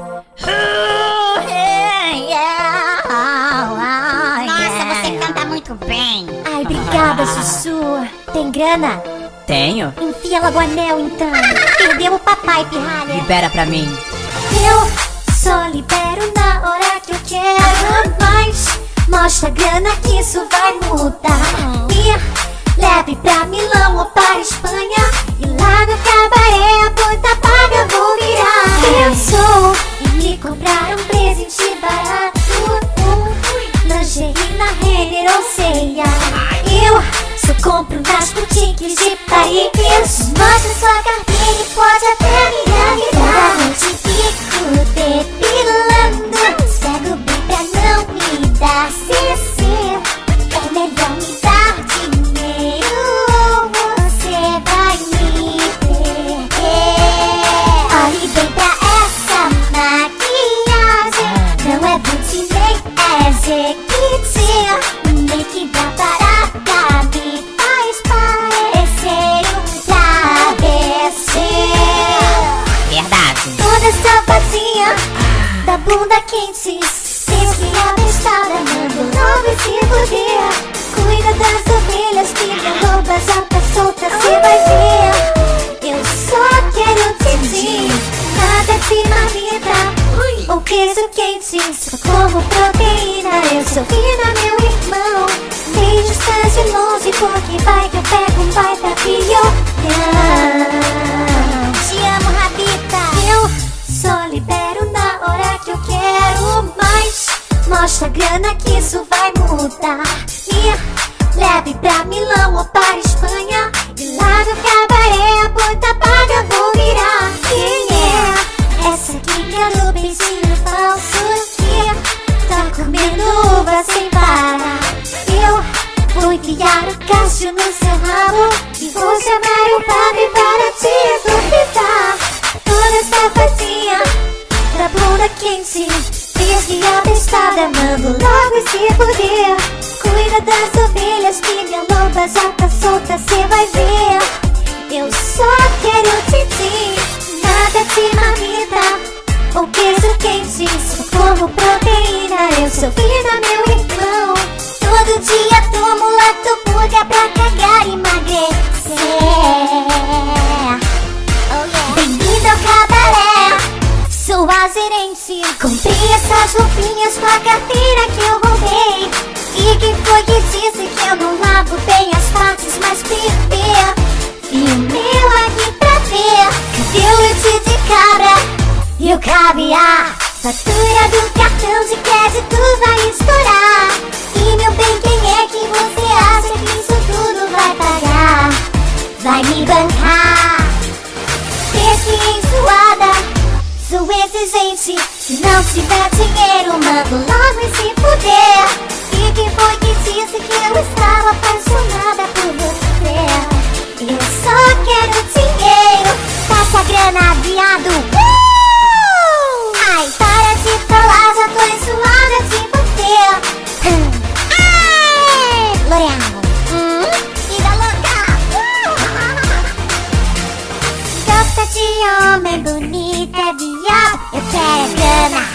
Nossa, você canta muito bem. Ai, obrigada, Sussu. Tem grana? Tenho. Enfia logo o anel, então. Perdeu o papai, pirralha. Libera pra mim. Eu só libero na hora que eu quero Mas mostra a grana que isso vai mudar presente barato Um lingerie na Renner ou ceia Eu só compro nas boutiques de Paris. Mostra sua carteira e pode até me da bunda quente. Diz que a bestada manda logo se fuder Cuida das ovelhas que a loba já tá solta Cê vai ver. Eu só quero titi Nada de marmita ou queijo quente Só como proteína. Eu sou fina, meu irmão. Beijos tá de longe mostra a grana que isso vai mudar. Me leve pra Milão ou para Espanha. E lá no cabaré a puta paga vou virar. Quem é? Essa aqui é do beijinho falso? Que tá comendo uva sem parar. Eu vou enfiar o cacho no seu rabo. E vou chamar o padre para te exorcizar Toda safadinha da bunda quente Diz que a bestada mando logo se fuder Cuida das ovelhas que minha loba já tá solta Cê vai ver. Eu só quero titi Nada de marmita ou queijo quente Só como proteína. Eu sou fina, meu irmão. Todo dia tomo lactopurga pra Sou Comprei essas roupinhas com a carteira que eu roubei E quem foi que disse que eu não lavo bem as partes mais PP? Filmeu aqui pra ver Cadê o leite de cabra e o caviar? Fatura do cartão de crédito vai estourar E meu bem, quem é que você presente. Se não tiver dinheiro, mando logo e se puder. E quem foi que disse que eu estava apaixonada por você? Eu só quero dinheiro. Passa grana, viado. Uh! Ai, para de falar, já tô enjoada de você. Hum. Ai, L'Oreal. Hum? Louca. Uh! Gosta de homem bonito up, you better good night.